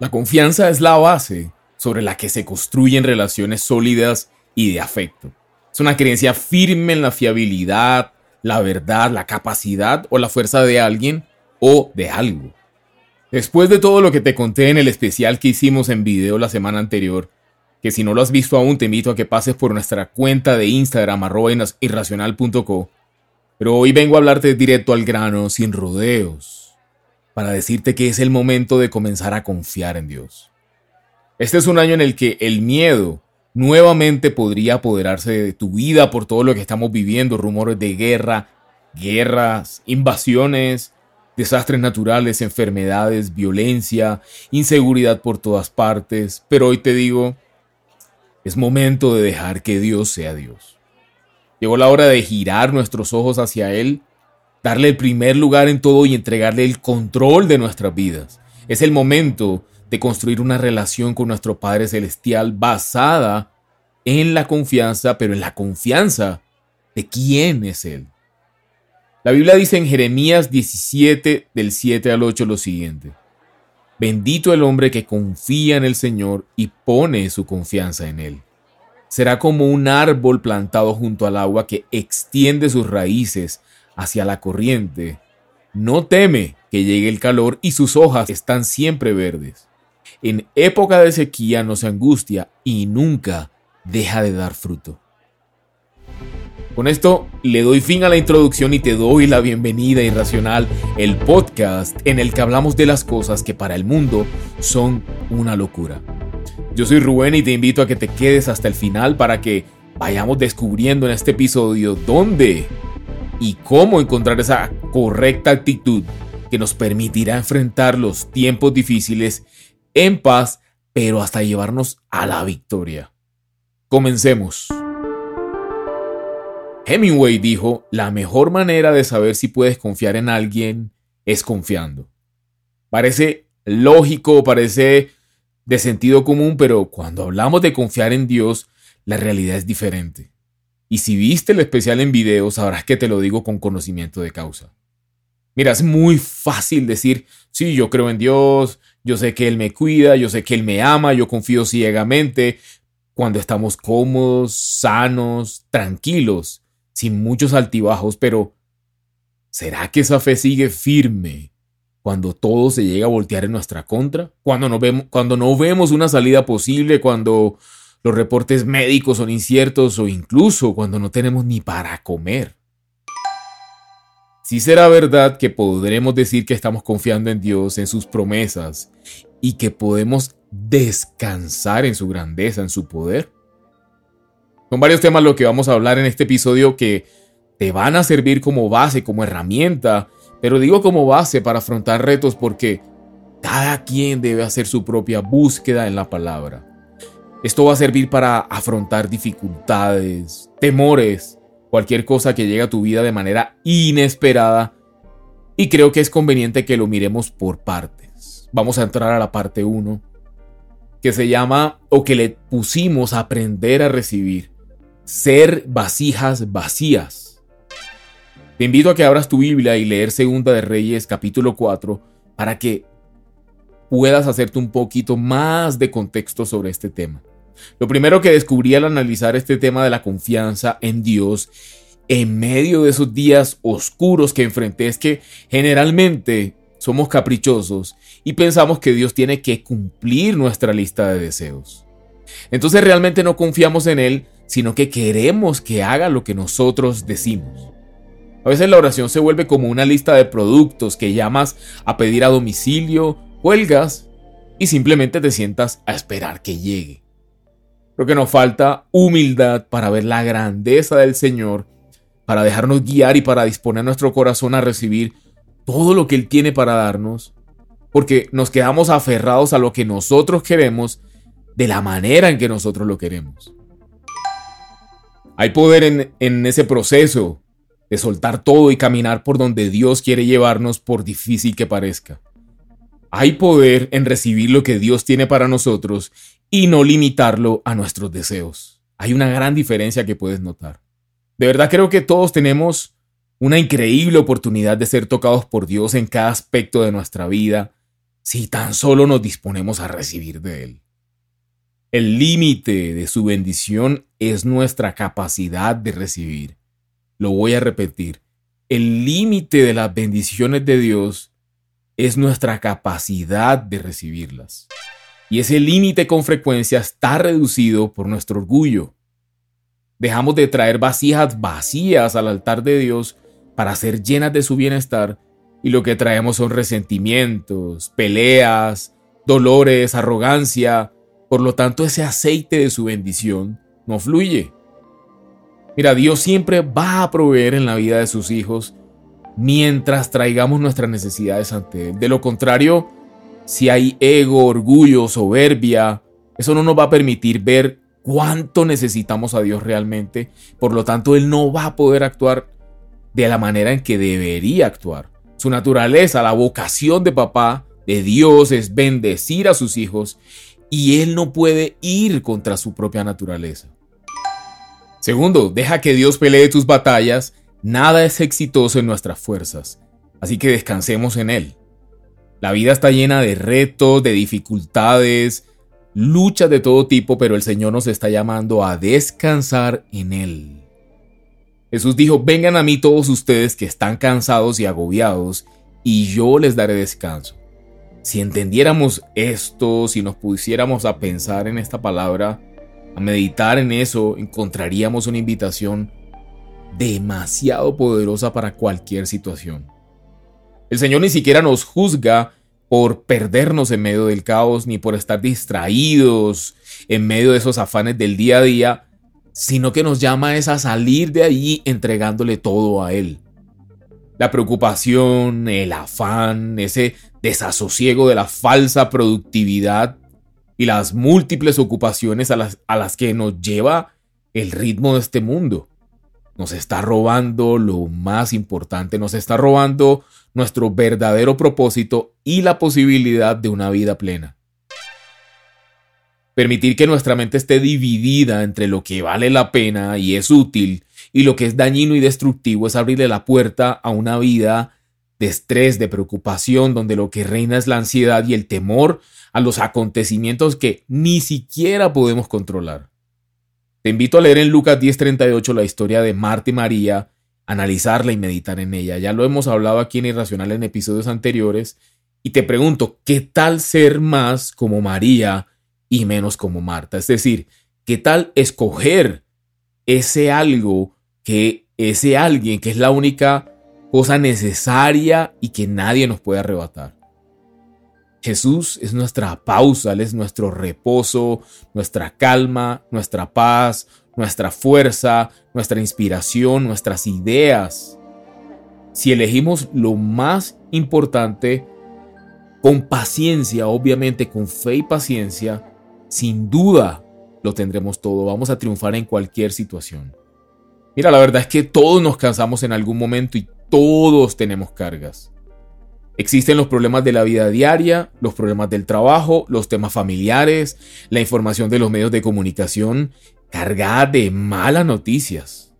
La confianza es la base sobre la que se construyen relaciones sólidas y de afecto. Es una creencia firme en la fiabilidad, la verdad, la capacidad o la fuerza de alguien o de algo. Después de todo lo que te conté en el especial que hicimos en video la semana anterior, que si no lo has visto aún te invito a que pases por nuestra cuenta de Instagram arroba irracional.co, pero hoy vengo a hablarte directo al grano, sin rodeos, para decirte que es el momento de comenzar a confiar en Dios. Este es un año en el que el miedo nuevamente podría apoderarse de tu vida por todo lo que estamos viviendo, rumores de guerra, guerras, invasiones, desastres naturales, enfermedades, violencia, inseguridad por todas partes. Pero hoy te digo, es momento de dejar que Dios sea Dios. Llegó la hora de girar nuestros ojos hacia Él, darle el primer lugar en todo y entregarle el control de nuestras vidas. Es el momento de construir una relación con nuestro Padre Celestial basada en la confianza, pero en la confianza de quién es Él. La Biblia dice en Jeremías 17 del 7 al 8 lo siguiente. Bendito el hombre que confía en el Señor y pone su confianza en Él. Será como un árbol plantado junto al agua que extiende sus raíces hacia la corriente. No teme que llegue el calor y sus hojas están siempre verdes. En época de sequía no se angustia y nunca deja de dar fruto. Con esto le doy fin a la introducción y te doy la bienvenida Irracional, el podcast en el que hablamos de las cosas que para el mundo son una locura. Yo soy Rubén y te invito a que te quedes hasta el final para que vayamos descubriendo en este episodio dónde y cómo encontrar esa correcta actitud que nos permitirá enfrentar los tiempos difíciles en paz, pero hasta llevarnos a la victoria. Comencemos. Hemingway dijo, la mejor manera de saber si puedes confiar en alguien es confiando. Parece lógico, parece de sentido común, pero cuando hablamos de confiar en Dios, la realidad es diferente. Y si viste el especial en video, sabrás que te lo digo con conocimiento de causa. Mira, es muy fácil decir, sí, yo creo en Dios, yo sé que Él me cuida, yo sé que Él me ama, yo confío ciegamente, cuando estamos cómodos, sanos, tranquilos sin muchos altibajos, pero ¿será que esa fe sigue firme cuando todo se llega a voltear en nuestra contra? Cuando no vemos, cuando no vemos una salida posible, cuando los reportes médicos son inciertos o incluso cuando no tenemos ni para comer. Sí será verdad que podremos decir que estamos confiando en Dios, en sus promesas y que podemos descansar en su grandeza, en su poder. Son varios temas los que vamos a hablar en este episodio que te van a servir como base, como herramienta, pero digo como base para afrontar retos porque cada quien debe hacer su propia búsqueda en la palabra. Esto va a servir para afrontar dificultades, temores, cualquier cosa que llegue a tu vida de manera inesperada. Y creo que es conveniente que lo miremos por partes. Vamos a entrar a la parte 1, que se llama o que le pusimos a aprender a recibir ser vasijas vacías. Te invito a que abras tu Biblia y leer Segunda de Reyes capítulo 4 para que puedas hacerte un poquito más de contexto sobre este tema. Lo primero que descubrí al analizar este tema de la confianza en Dios en medio de esos días oscuros que enfrenté es que generalmente somos caprichosos y pensamos que Dios tiene que cumplir nuestra lista de deseos. Entonces realmente no confiamos en Él sino que queremos que haga lo que nosotros decimos. A veces la oración se vuelve como una lista de productos que llamas a pedir a domicilio, huelgas y simplemente te sientas a esperar que llegue. Creo que nos falta humildad para ver la grandeza del Señor, para dejarnos guiar y para disponer nuestro corazón a recibir todo lo que Él tiene para darnos, porque nos quedamos aferrados a lo que nosotros queremos de la manera en que nosotros lo queremos. Hay poder en, ese proceso de soltar todo y caminar por donde Dios quiere llevarnos por difícil que parezca. Hay poder en recibir lo que Dios tiene para nosotros y no limitarlo a nuestros deseos. Hay una gran diferencia que puedes notar. De verdad creo que todos tenemos una increíble oportunidad de ser tocados por Dios en cada aspecto de nuestra vida, si tan solo nos disponemos a recibir de Él. El límite de su bendición es nuestra capacidad de recibir. Lo voy a repetir. El límite de las bendiciones de Dios es nuestra capacidad de recibirlas. Y ese límite con frecuencia está reducido por nuestro orgullo. Dejamos de traer vasijas vacías al altar de Dios para ser llenas de su bienestar y lo que traemos son resentimientos, peleas, dolores, arrogancia. Por lo tanto, ese aceite de su bendición no fluye. Mira, Dios siempre va a proveer en la vida de sus hijos mientras traigamos nuestras necesidades ante Él. De lo contrario, si hay ego, orgullo, soberbia, eso no nos va a permitir ver cuánto necesitamos a Dios realmente. Por lo tanto, Él no va a poder actuar de la manera en que debería actuar. Su naturaleza, la vocación de papá, de Dios, es bendecir a sus hijos y Él no puede ir contra su propia naturaleza. Segundo, deja que Dios pelee tus batallas. Nada es exitoso en nuestras fuerzas, así que descansemos en Él. La vida está llena de retos, de dificultades, luchas de todo tipo, pero el Señor nos está llamando a descansar en Él. Jesús dijo, vengan a mí todos ustedes que están cansados y agobiados, y yo les daré descanso. Si entendiéramos esto, si nos pusiéramos a pensar en esta palabra, a meditar en eso, encontraríamos una invitación demasiado poderosa para cualquier situación. El Señor ni siquiera nos juzga por perdernos en medio del caos, ni por estar distraídos en medio de esos afanes del día a día, sino que nos llama a salir de allí entregándole todo a Él. La preocupación, el afán, ese desasosiego de la falsa productividad y las múltiples ocupaciones a las, a las que nos lleva el ritmo de este mundo. Nos está robando lo más importante, nos está robando nuestro verdadero propósito y la posibilidad de una vida plena. Permitir que nuestra mente esté dividida entre lo que vale la pena y es útil y lo que es dañino y destructivo es abrirle la puerta a una vida de estrés, de preocupación, donde lo que reina es la ansiedad y el temor a los acontecimientos que ni siquiera podemos controlar. Te invito a leer en Lucas 10:38 la historia de Marta y María, analizarla y meditar en ella. Ya lo hemos hablado aquí en Irracional en episodios anteriores. Y te pregunto, ¿qué tal ser más como María y menos como Marta? Es decir, ¿qué tal escoger ese algo que ese alguien que es la única cosa necesaria y que nadie nos puede arrebatar? Jesús es nuestra pausa, Él es nuestro reposo, nuestra calma, nuestra paz, nuestra fuerza, nuestra inspiración, nuestras ideas. Si elegimos lo más importante, con paciencia, obviamente con fe y paciencia, sin duda lo tendremos todo. Vamos a triunfar en cualquier situación. Mira, la verdad es que todos nos cansamos en algún momento y todos tenemos cargas. Existen los problemas de la vida diaria, los problemas del trabajo, los temas familiares, la información de los medios de comunicación cargada de malas noticias.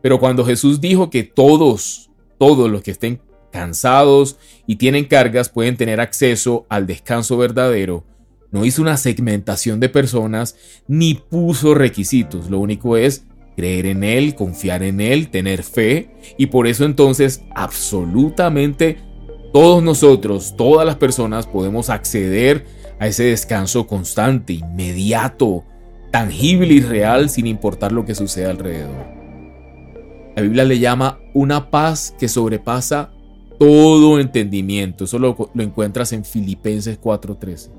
Pero cuando Jesús dijo que todos, todos los que estén cansados y tienen cargas pueden tener acceso al descanso verdadero, no hizo una segmentación de personas ni puso requisitos. Lo único es creer en Él, confiar en Él, tener fe y por eso entonces absolutamente todos nosotros, todas las personas podemos acceder a ese descanso constante, inmediato, tangible y real sin importar lo que suceda alrededor. La Biblia le llama una paz que sobrepasa todo entendimiento. Eso lo, encuentras en Filipenses 4:13.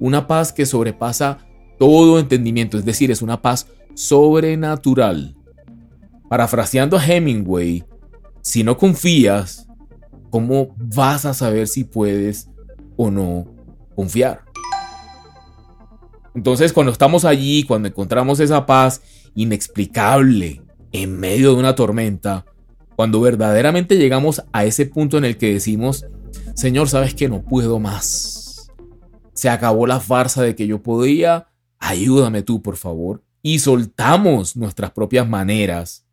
Una paz que sobrepasa todo entendimiento, es decir, es una paz sobrenatural. Parafraseando a Hemingway, si no confías, ¿cómo vas a saber si puedes o no confiar? Entonces, cuando estamos allí, cuando encontramos esa paz inexplicable en medio de una tormenta, cuando verdaderamente llegamos a ese punto en el que decimos, Señor, sabes que no puedo más. Se acabó la farsa de que yo podía, ayúdame tú, por favor. Y soltamos nuestras propias maneras.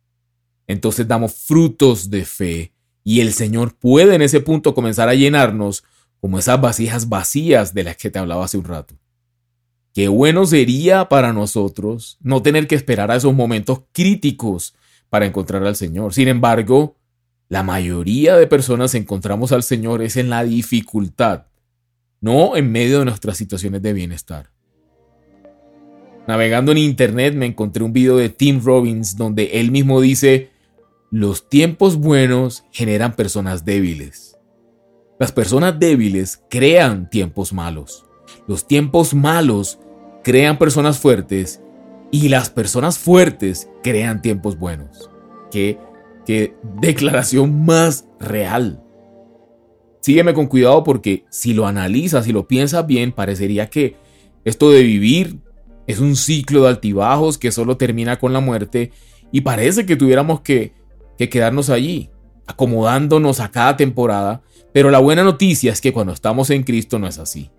Entonces damos frutos de fe y el Señor puede en ese punto comenzar a llenarnos como esas vasijas vacías de las que te hablaba hace un rato. Qué bueno sería para nosotros no tener que esperar a esos momentos críticos para encontrar al Señor. Sin embargo, la mayoría de personas encontramos al Señor es en la dificultad, no en medio de nuestras situaciones de bienestar. Navegando en internet me encontré un video de Tim Robbins donde él mismo dice, los tiempos buenos generan personas débiles. Las personas débiles crean tiempos malos. Los tiempos malos crean personas fuertes y las personas fuertes crean tiempos buenos. Qué, qué declaración más real. Sígueme con cuidado porque si lo analizas y lo piensas bien, parecería que esto de vivir es un ciclo de altibajos que solo termina con la muerte y parece que tuviéramos que, que quedarnos allí, acomodándonos a cada temporada, pero la buena noticia es que cuando estamos en Cristo no es así.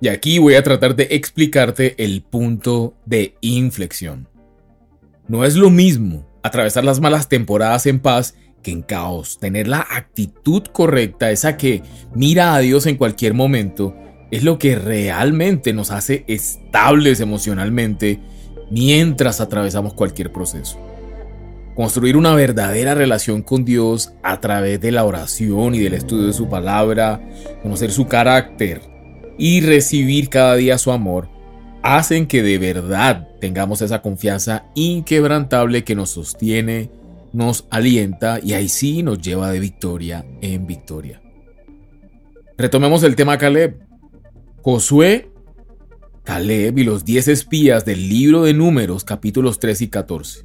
Y aquí voy a tratar de explicarte el punto de inflexión. No es lo mismo atravesar las malas temporadas en paz que en caos. Tener la actitud correcta, esa que mira a Dios en cualquier momento, es lo que realmente nos hace estables emocionalmente mientras atravesamos cualquier proceso. Construir una verdadera relación con Dios a través de la oración y del estudio de su palabra, conocer su carácter, y recibir cada día su amor hacen que de verdad tengamos esa confianza inquebrantable que nos sostiene, nos alienta y ahí sí nos lleva de victoria en victoria. Retomemos el tema Caleb. Josué, Caleb y los 10 espías del libro de números capítulos 3 y 14.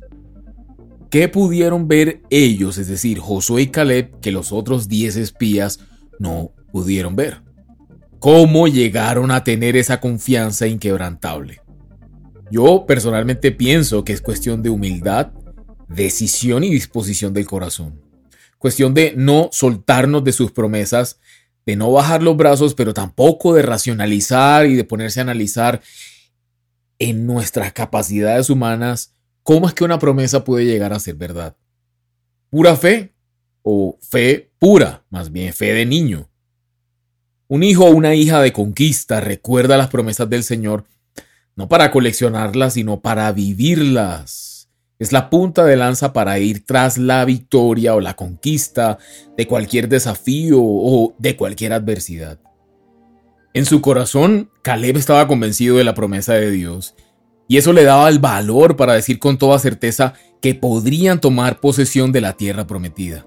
¿Qué pudieron ver ellos, es decir, Josué y Caleb, que los otros 10 espías no pudieron ver? ¿Cómo llegaron a tener esa confianza inquebrantable? Yo personalmente pienso que es cuestión de humildad, decisión y disposición del corazón. Cuestión de no soltarnos de sus promesas, de no bajar los brazos, pero tampoco de racionalizar y de ponerse a analizar en nuestras capacidades humanas cómo es que una promesa puede llegar a ser verdad. Pura fe o fe pura, más bien fe de niño. Un hijo o una hija de conquista recuerda las promesas del Señor, no para coleccionarlas, sino para vivirlas. Es la punta de lanza para ir tras la victoria o la conquista de cualquier desafío o de cualquier adversidad. En su corazón, Caleb estaba convencido de la promesa de Dios, y eso le daba el valor para decir con toda certeza que podrían tomar posesión de la tierra prometida.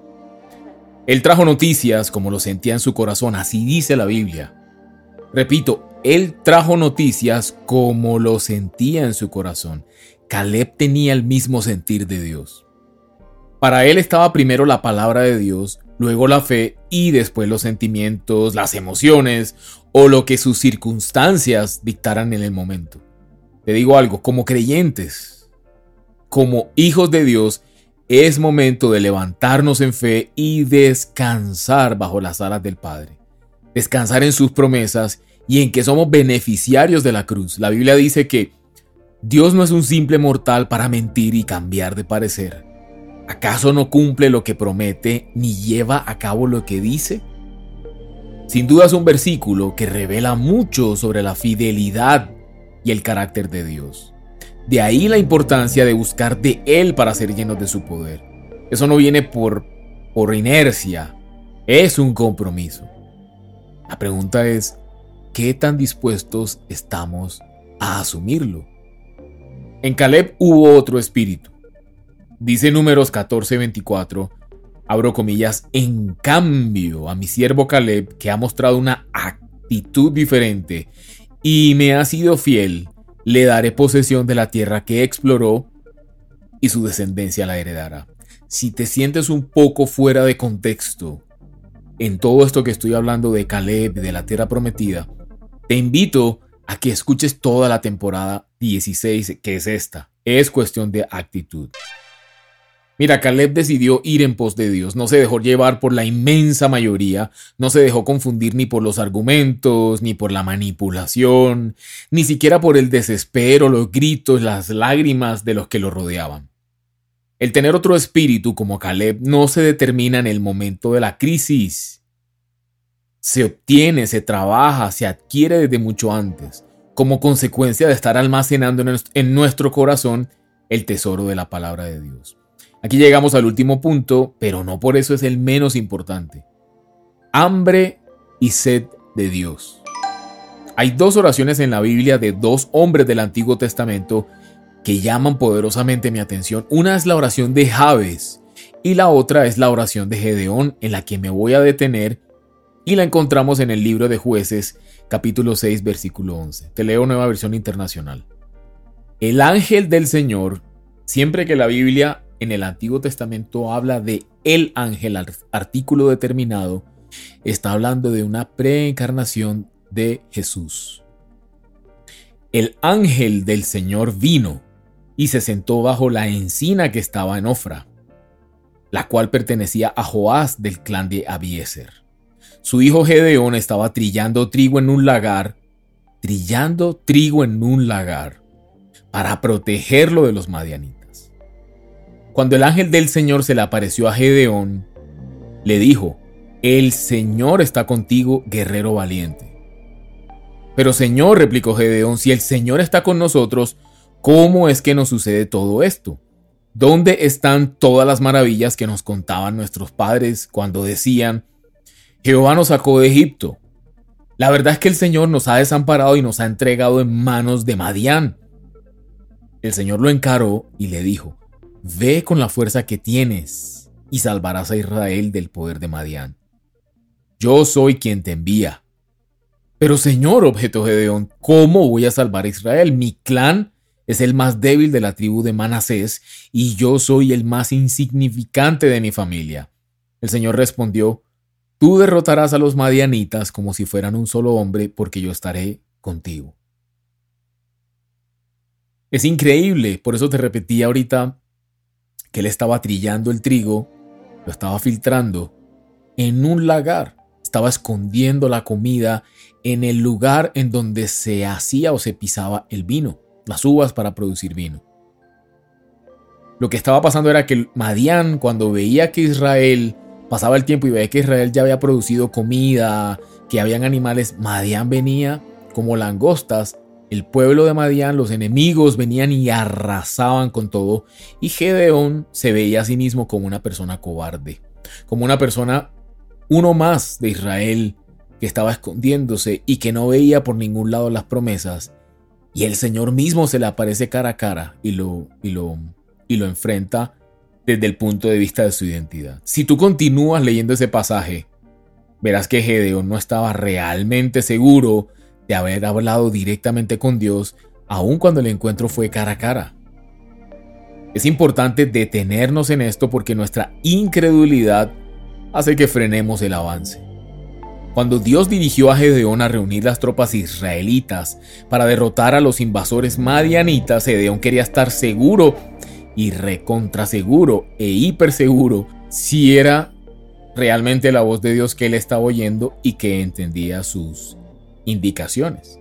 Él trajo noticias como lo sentía en su corazón, así dice la Biblia. Repito, él trajo noticias como lo sentía en su corazón. Caleb tenía el mismo sentir de Dios. Para él estaba primero la palabra de Dios, luego la fe y después los sentimientos, las emociones o lo que sus circunstancias dictaran en el momento. Te digo algo, como creyentes, como hijos de Dios, es momento de levantarnos en fe y descansar bajo las alas del Padre. Descansar en sus promesas y en que somos beneficiarios de la cruz. La Biblia dice que Dios no es un simple mortal para mentir y cambiar de parecer. ¿Acaso no cumple lo que promete ni lleva a cabo lo que dice? Sin duda es un versículo que revela mucho sobre la fidelidad y el carácter de Dios. De ahí la importancia de buscar de Él para ser llenos de su poder. Eso no viene por, por inercia, es un compromiso. La pregunta es, ¿qué tan dispuestos estamos a asumirlo? En Caleb hubo otro espíritu. Dice números 14:24, abro comillas, en cambio a mi siervo Caleb, que ha mostrado una actitud diferente y me ha sido fiel, le daré posesión de la tierra que exploró y su descendencia la heredará. Si te sientes un poco fuera de contexto en todo esto que estoy hablando de Caleb, de la tierra prometida, te invito a que escuches toda la temporada 16, que es esta. Es cuestión de actitud. Mira, Caleb decidió ir en pos de Dios, no se dejó llevar por la inmensa mayoría, no se dejó confundir ni por los argumentos, ni por la manipulación, ni siquiera por el desespero, los gritos, las lágrimas de los que lo rodeaban. El tener otro espíritu como Caleb no se determina en el momento de la crisis. se obtiene, se trabaja, se adquiere desde mucho antes, como consecuencia de estar almacenando en nuestro corazón el tesoro de la palabra de Dios. Aquí llegamos al último punto, pero no por eso es el menos importante. Hambre y sed de Dios. Hay dos oraciones en la Biblia de dos hombres del Antiguo Testamento que llaman poderosamente mi atención. Una es la oración de Jabes y la otra es la oración de Gedeón en la que me voy a detener y la encontramos en el libro de jueces capítulo 6 versículo 11. Te leo nueva versión internacional. El ángel del Señor, siempre que la Biblia en el Antiguo Testamento habla de el ángel, artículo determinado, está hablando de una preencarnación de Jesús. El ángel del Señor vino y se sentó bajo la encina que estaba en Ofra, la cual pertenecía a Joás del clan de Abieser. Su hijo Gedeón estaba trillando trigo en un lagar, trillando trigo en un lagar, para protegerlo de los madianitas. Cuando el ángel del Señor se le apareció a Gedeón, le dijo, El Señor está contigo, guerrero valiente. Pero Señor, replicó Gedeón, si el Señor está con nosotros, ¿cómo es que nos sucede todo esto? ¿Dónde están todas las maravillas que nos contaban nuestros padres cuando decían, Jehová nos sacó de Egipto? La verdad es que el Señor nos ha desamparado y nos ha entregado en manos de Madián. El Señor lo encaró y le dijo, Ve con la fuerza que tienes y salvarás a Israel del poder de Madián. Yo soy quien te envía. Pero Señor, objetó Gedeón, ¿cómo voy a salvar a Israel? Mi clan es el más débil de la tribu de Manasés y yo soy el más insignificante de mi familia. El Señor respondió, Tú derrotarás a los madianitas como si fueran un solo hombre, porque yo estaré contigo. Es increíble, por eso te repetí ahorita que él estaba trillando el trigo, lo estaba filtrando en un lagar, estaba escondiendo la comida en el lugar en donde se hacía o se pisaba el vino, las uvas para producir vino. Lo que estaba pasando era que Madián, cuando veía que Israel pasaba el tiempo y veía que Israel ya había producido comida, que habían animales, Madián venía como langostas el pueblo de Madián, los enemigos venían y arrasaban con todo, y Gedeón se veía a sí mismo como una persona cobarde, como una persona, uno más de Israel, que estaba escondiéndose y que no veía por ningún lado las promesas, y el Señor mismo se le aparece cara a cara y lo, y lo, y lo enfrenta desde el punto de vista de su identidad. Si tú continúas leyendo ese pasaje, verás que Gedeón no estaba realmente seguro de haber hablado directamente con Dios, aun cuando el encuentro fue cara a cara. Es importante detenernos en esto porque nuestra incredulidad hace que frenemos el avance. Cuando Dios dirigió a Gedeón a reunir las tropas israelitas para derrotar a los invasores madianitas, Gedeón quería estar seguro y recontraseguro e hiperseguro si era realmente la voz de Dios que él estaba oyendo y que entendía sus indicaciones.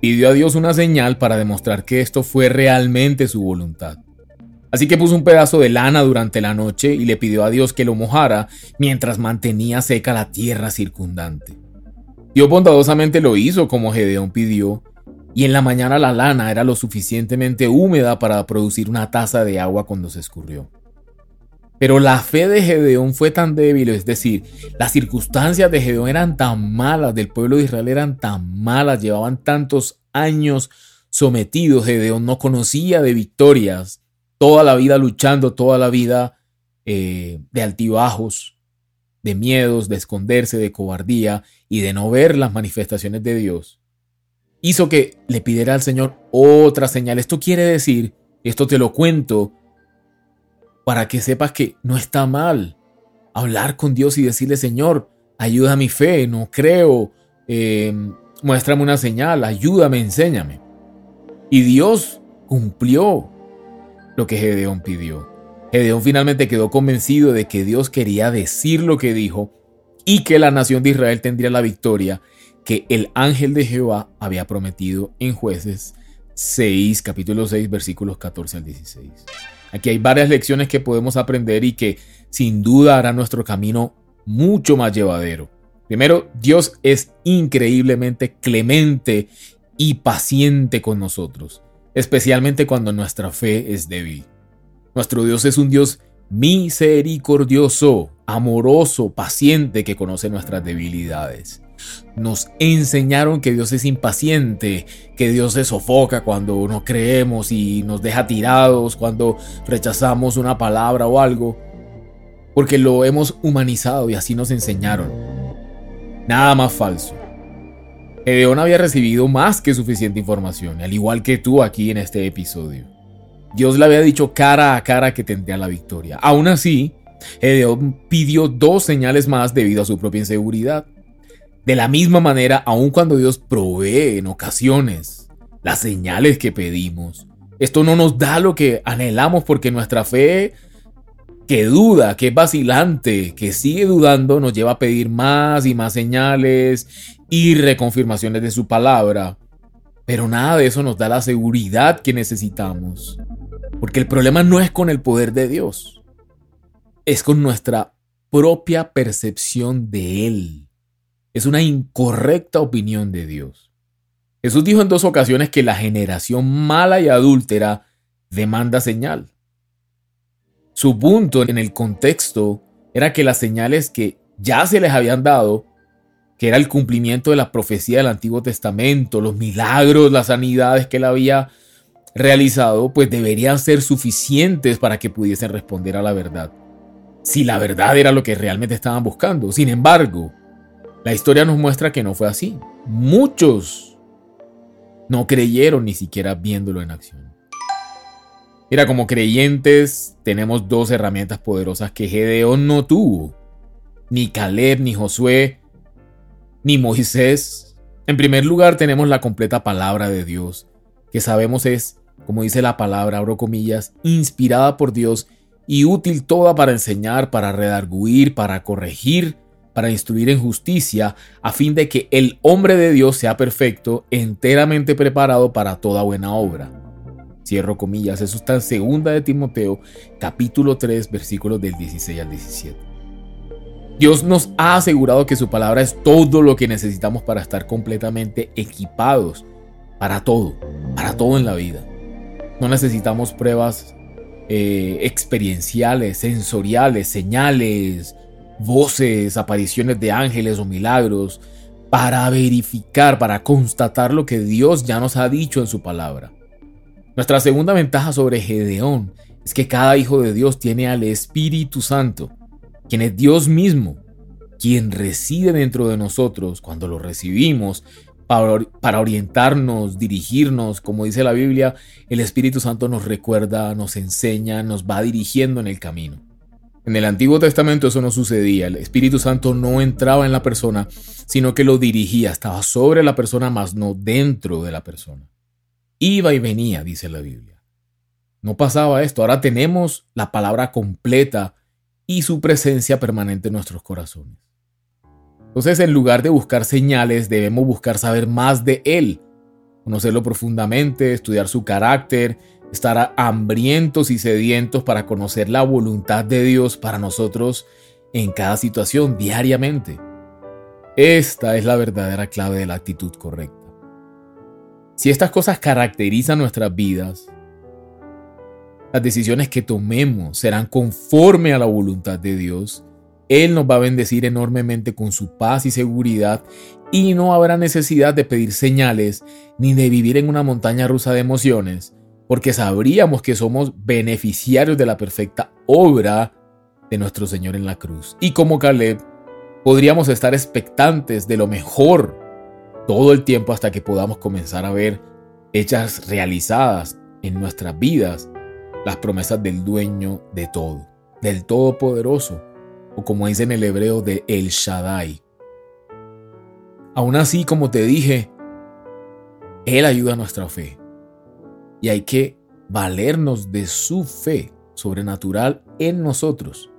Pidió a Dios una señal para demostrar que esto fue realmente su voluntad. Así que puso un pedazo de lana durante la noche y le pidió a Dios que lo mojara mientras mantenía seca la tierra circundante. Dios bondadosamente lo hizo como Gedeón pidió, y en la mañana la lana era lo suficientemente húmeda para producir una taza de agua cuando se escurrió. Pero la fe de Gedeón fue tan débil, es decir, las circunstancias de Gedeón eran tan malas, del pueblo de Israel eran tan malas, llevaban tantos años sometidos, Gedeón no conocía de victorias, toda la vida luchando, toda la vida eh, de altibajos, de miedos, de esconderse, de cobardía y de no ver las manifestaciones de Dios, hizo que le pidiera al Señor otra señal. Esto quiere decir, esto te lo cuento, para que sepas que no está mal hablar con Dios y decirle, Señor, ayuda a mi fe, no creo, eh, muéstrame una señal, ayúdame, enséñame. Y Dios cumplió lo que Gedeón pidió. Gedeón finalmente quedó convencido de que Dios quería decir lo que dijo y que la nación de Israel tendría la victoria que el ángel de Jehová había prometido en jueces 6, capítulo 6, versículos 14 al 16. Aquí hay varias lecciones que podemos aprender y que sin duda harán nuestro camino mucho más llevadero. Primero, Dios es increíblemente clemente y paciente con nosotros, especialmente cuando nuestra fe es débil. Nuestro Dios es un Dios misericordioso, amoroso, paciente que conoce nuestras debilidades. Nos enseñaron que Dios es impaciente, que Dios se sofoca cuando no creemos y nos deja tirados cuando rechazamos una palabra o algo, porque lo hemos humanizado y así nos enseñaron. Nada más falso. Gedeón había recibido más que suficiente información, al igual que tú aquí en este episodio. Dios le había dicho cara a cara que tendría la victoria. Aún así, Gedeón pidió dos señales más debido a su propia inseguridad. De la misma manera, aun cuando Dios provee en ocasiones las señales que pedimos, esto no nos da lo que anhelamos porque nuestra fe que duda, que es vacilante, que sigue dudando, nos lleva a pedir más y más señales y reconfirmaciones de su palabra. Pero nada de eso nos da la seguridad que necesitamos. Porque el problema no es con el poder de Dios, es con nuestra propia percepción de Él. Es una incorrecta opinión de Dios. Jesús dijo en dos ocasiones que la generación mala y adúltera demanda señal. Su punto en el contexto era que las señales que ya se les habían dado, que era el cumplimiento de la profecía del Antiguo Testamento, los milagros, las sanidades que él había realizado, pues deberían ser suficientes para que pudiesen responder a la verdad. Si la verdad era lo que realmente estaban buscando. Sin embargo, la historia nos muestra que no fue así. Muchos no creyeron ni siquiera viéndolo en acción. Mira, como creyentes tenemos dos herramientas poderosas que Gedeón no tuvo. Ni Caleb, ni Josué, ni Moisés. En primer lugar tenemos la completa palabra de Dios, que sabemos es, como dice la palabra, abro comillas, inspirada por Dios y útil toda para enseñar, para redarguir, para corregir, para instruir en justicia, a fin de que el hombre de Dios sea perfecto, enteramente preparado para toda buena obra. Cierro comillas, eso está en segunda de Timoteo, capítulo 3, versículos del 16 al 17. Dios nos ha asegurado que su palabra es todo lo que necesitamos para estar completamente equipados para todo, para todo en la vida. No necesitamos pruebas eh, experienciales, sensoriales, señales, voces, apariciones de ángeles o milagros para verificar, para constatar lo que Dios ya nos ha dicho en su palabra. Nuestra segunda ventaja sobre Gedeón es que cada hijo de Dios tiene al Espíritu Santo, quien es Dios mismo, quien reside dentro de nosotros cuando lo recibimos para, orientarnos, dirigirnos, como dice la Biblia, el Espíritu Santo nos recuerda, nos enseña, nos va dirigiendo en el camino. En el Antiguo Testamento eso no sucedía, el Espíritu Santo no entraba en la persona, sino que lo dirigía, estaba sobre la persona, más no dentro de la persona. Iba y venía, dice la Biblia. No pasaba esto. Ahora tenemos la palabra completa y su presencia permanente en nuestros corazones. Entonces, en lugar de buscar señales, debemos buscar saber más de Él, conocerlo profundamente, estudiar su carácter, estar hambrientos y sedientos para conocer la voluntad de Dios para nosotros en cada situación diariamente. Esta es la verdadera clave de la actitud correcta. Si estas cosas caracterizan nuestras vidas, las decisiones que tomemos serán conforme a la voluntad de Dios. Él nos va a bendecir enormemente con su paz y seguridad y no habrá necesidad de pedir señales ni de vivir en una montaña rusa de emociones, porque sabríamos que somos beneficiarios de la perfecta obra de nuestro Señor en la cruz. Y como Caleb, podríamos estar expectantes de lo mejor todo el tiempo hasta que podamos comenzar a ver hechas realizadas en nuestras vidas las promesas del dueño de todo, del Todopoderoso, o como dice en el hebreo de El Shaddai. Aún así, como te dije, Él ayuda a nuestra fe y hay que valernos de su fe sobrenatural en nosotros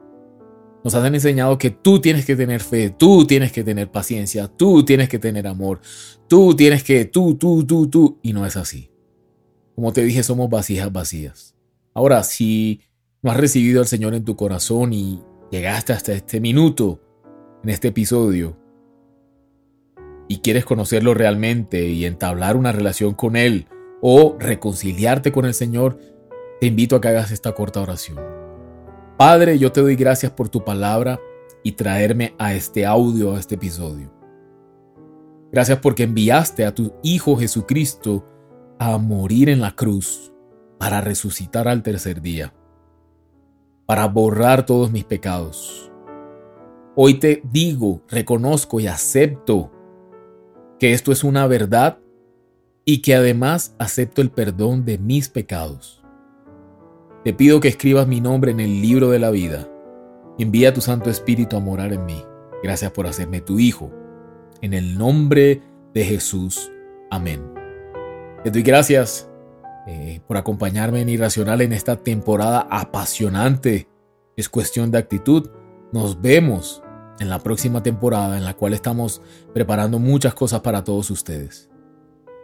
nos han enseñado que tú tienes que tener fe, tú tienes que tener paciencia, tú tienes que tener amor, tú tienes que, tú, tú, tú, tú. Y no es así. Como te dije, somos vasijas vacías. Ahora, si no has recibido al Señor en tu corazón y llegaste hasta este minuto, en este episodio, y quieres conocerlo realmente y entablar una relación con Él o reconciliarte con el Señor, te invito a que hagas esta corta oración. Padre, yo te doy gracias por tu palabra y traerme a este audio, a este episodio. Gracias porque enviaste a tu Hijo Jesucristo a morir en la cruz para resucitar al tercer día, para borrar todos mis pecados. Hoy te digo, reconozco y acepto que esto es una verdad y que además acepto el perdón de mis pecados. Te pido que escribas mi nombre en el libro de la vida envía tu Santo Espíritu a morar en mí. Gracias por hacerme tu Hijo. En el nombre de Jesús. Amén. Te doy gracias eh, por acompañarme en Irracional en esta temporada apasionante. Es cuestión de actitud. Nos vemos en la próxima temporada en la cual estamos preparando muchas cosas para todos ustedes.